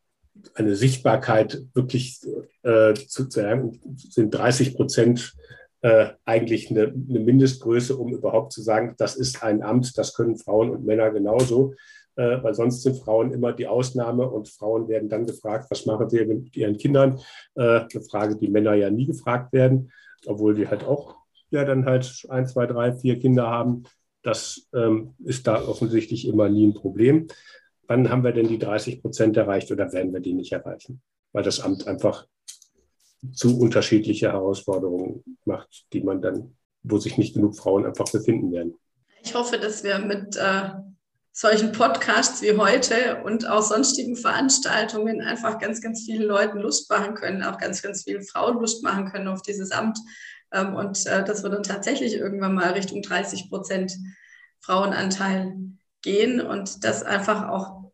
eine Sichtbarkeit wirklich äh, zu sagen, sind 30 Prozent äh, eigentlich eine, eine, Mindestgröße, um überhaupt zu sagen, das ist ein Amt, das können Frauen und Männer genauso, äh, weil sonst sind Frauen immer die Ausnahme und Frauen werden dann gefragt, was machen sie mit ihren Kindern? Äh, eine Frage, die Männer ja nie gefragt werden, obwohl die halt auch ja dann halt ein, zwei, drei, vier Kinder haben. Das ähm, ist da offensichtlich immer nie ein Problem wann haben wir denn die 30 Prozent erreicht oder werden wir die nicht erreichen? Weil das Amt einfach zu unterschiedliche Herausforderungen macht, die man dann, wo sich nicht genug Frauen einfach befinden werden. Ich hoffe, dass wir mit äh, solchen Podcasts wie heute und auch sonstigen Veranstaltungen einfach ganz, ganz vielen Leuten Lust machen können, auch ganz, ganz vielen Frauen Lust machen können auf dieses Amt. Ähm, und äh, dass wir dann tatsächlich irgendwann mal Richtung 30 Prozent Frauenanteil gehen und dass einfach auch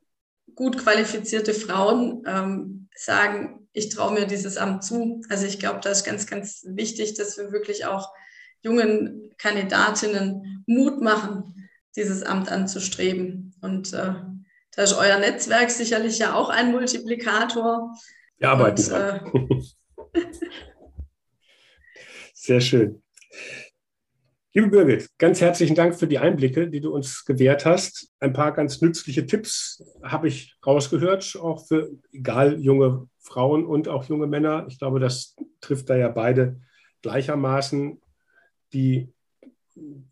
gut qualifizierte Frauen ähm, sagen, ich traue mir dieses Amt zu. Also ich glaube, da ist ganz, ganz wichtig, dass wir wirklich auch jungen Kandidatinnen Mut machen, dieses Amt anzustreben. Und äh, da ist euer Netzwerk sicherlich ja auch ein Multiplikator. Wir arbeiten und, dran. Äh, Sehr schön. Liebe Birgit, ganz herzlichen Dank für die Einblicke, die du uns gewährt hast. Ein paar ganz nützliche Tipps habe ich rausgehört, auch für egal junge Frauen und auch junge Männer. Ich glaube, das trifft da ja beide gleichermaßen, die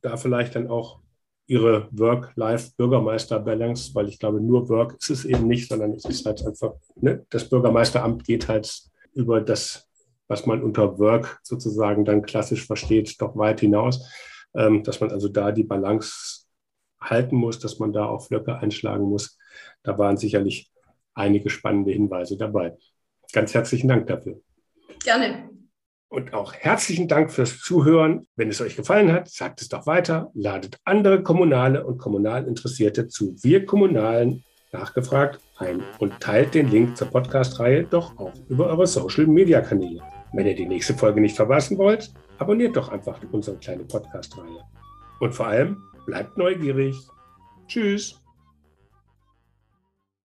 da vielleicht dann auch ihre Work-Life-Bürgermeister-Balance, weil ich glaube, nur Work ist es eben nicht, sondern es ist halt einfach, ne, das Bürgermeisteramt geht halt über das was man unter Work sozusagen dann klassisch versteht, doch weit hinaus, ähm, dass man also da die Balance halten muss, dass man da auch Flöcke einschlagen muss. Da waren sicherlich einige spannende Hinweise dabei. Ganz herzlichen Dank dafür. Gerne. Und auch herzlichen Dank fürs Zuhören. Wenn es euch gefallen hat, sagt es doch weiter, ladet andere Kommunale und kommunal Interessierte zu Wir Kommunalen nachgefragt ein und teilt den Link zur Podcast-Reihe doch auch über eure Social-Media-Kanäle. Wenn ihr die nächste Folge nicht verpassen wollt, abonniert doch einfach unsere kleine Podcast-Reihe. Und vor allem, bleibt neugierig. Tschüss.